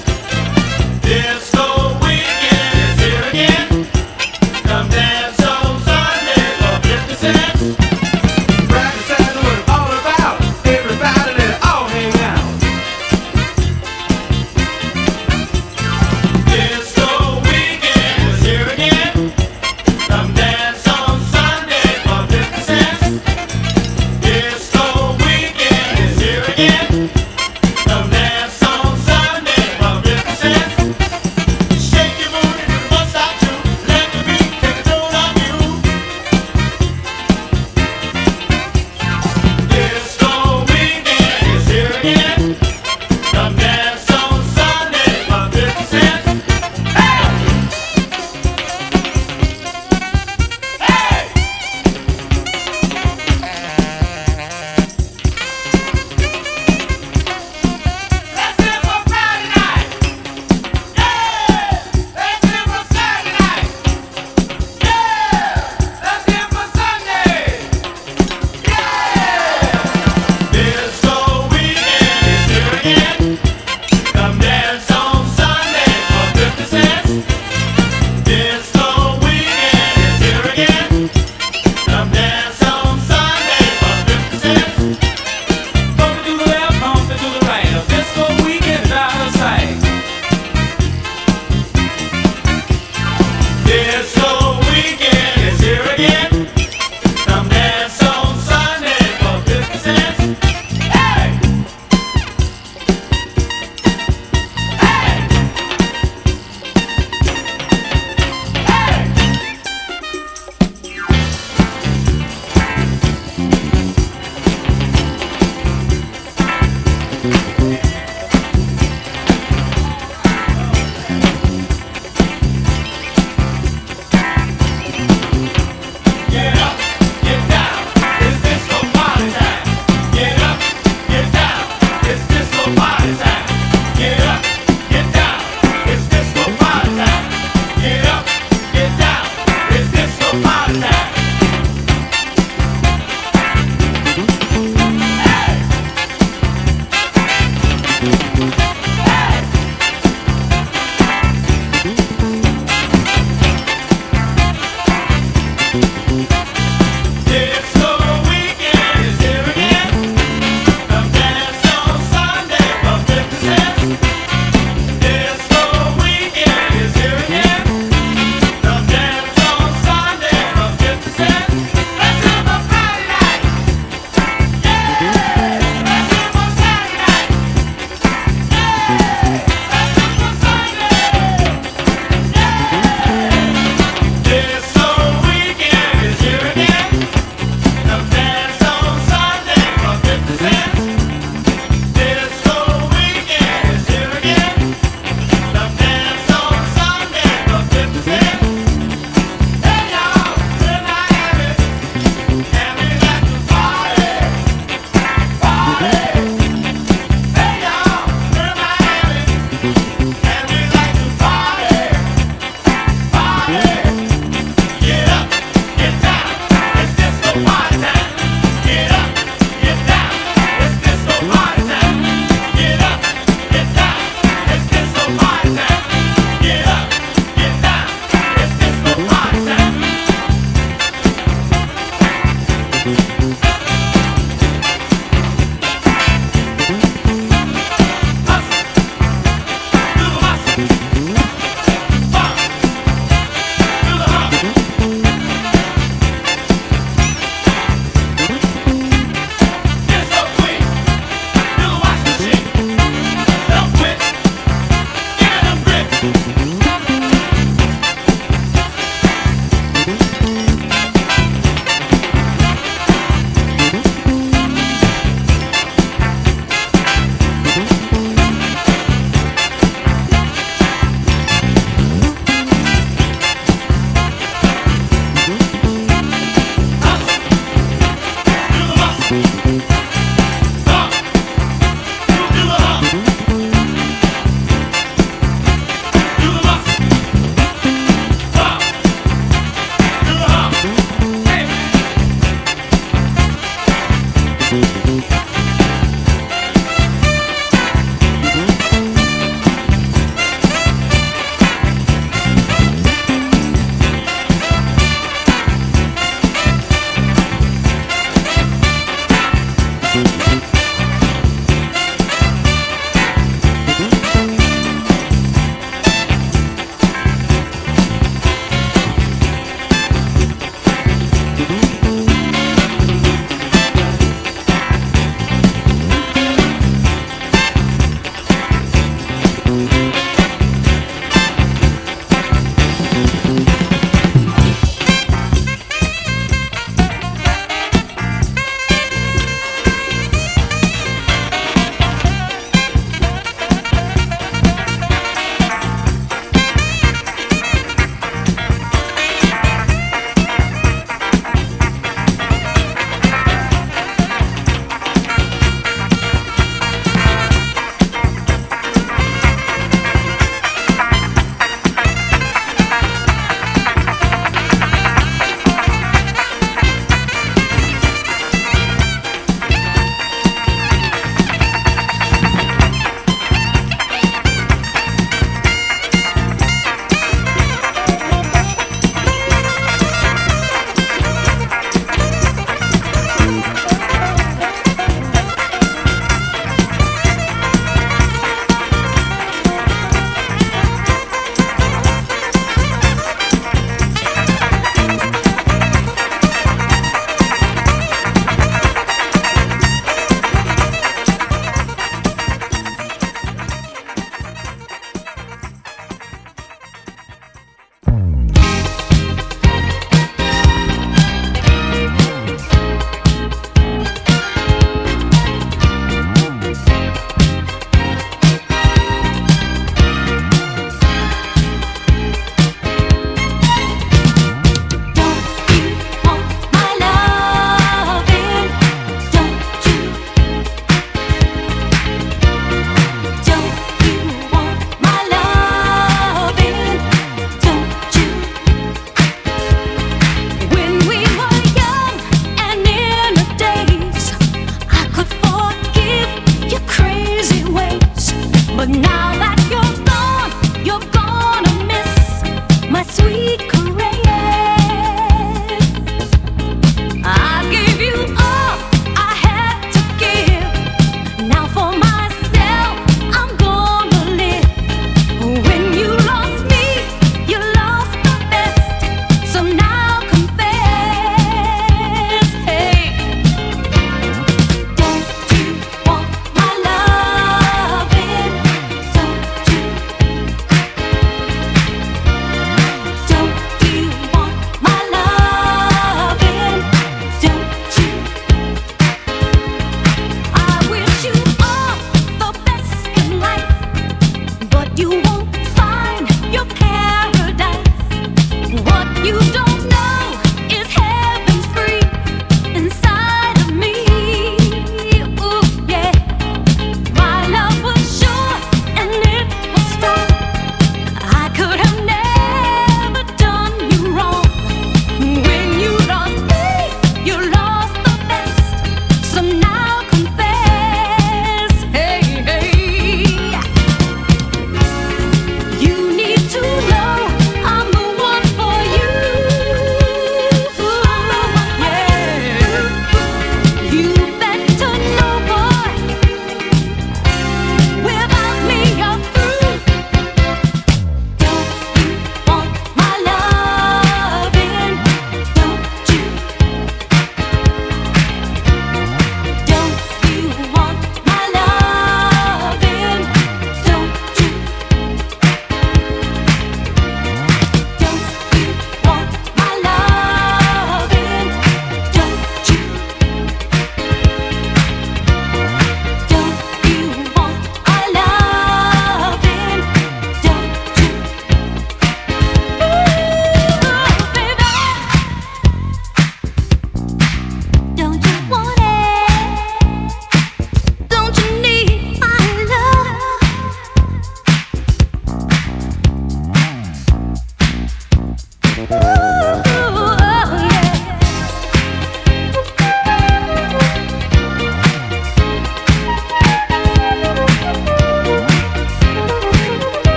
50